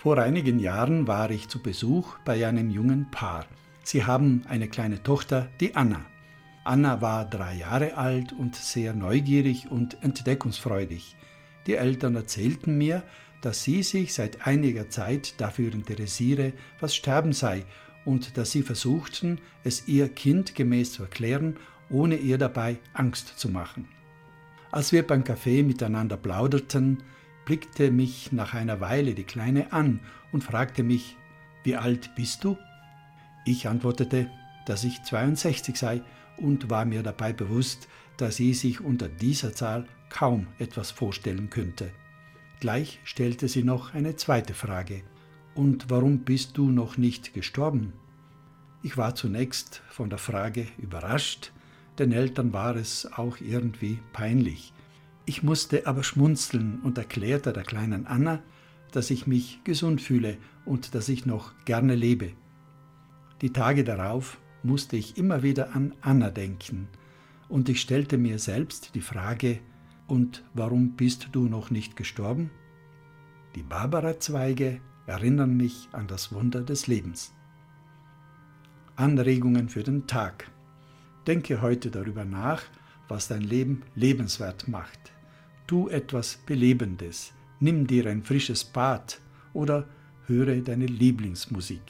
Vor einigen Jahren war ich zu Besuch bei einem jungen Paar. Sie haben eine kleine Tochter, die Anna. Anna war drei Jahre alt und sehr neugierig und entdeckungsfreudig. Die Eltern erzählten mir, dass sie sich seit einiger Zeit dafür interessiere, was Sterben sei, und dass sie versuchten, es ihr kindgemäß zu erklären, ohne ihr dabei Angst zu machen. Als wir beim Kaffee miteinander plauderten, blickte mich nach einer Weile die Kleine an und fragte mich, wie alt bist du? Ich antwortete, dass ich 62 sei und war mir dabei bewusst, dass sie sich unter dieser Zahl kaum etwas vorstellen könnte. Gleich stellte sie noch eine zweite Frage. Und warum bist du noch nicht gestorben? Ich war zunächst von der Frage überrascht, den Eltern war es auch irgendwie peinlich. Ich musste aber schmunzeln und erklärte der kleinen Anna, dass ich mich gesund fühle und dass ich noch gerne lebe. Die Tage darauf musste ich immer wieder an Anna denken, und ich stellte mir selbst die Frage, und warum bist du noch nicht gestorben? Die Barbara-Zweige erinnern mich an das Wunder des Lebens. Anregungen für den Tag. Denke heute darüber nach, was dein Leben lebenswert macht. Tu etwas Belebendes. Nimm dir ein frisches Bad oder höre deine Lieblingsmusik.